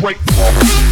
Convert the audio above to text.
break.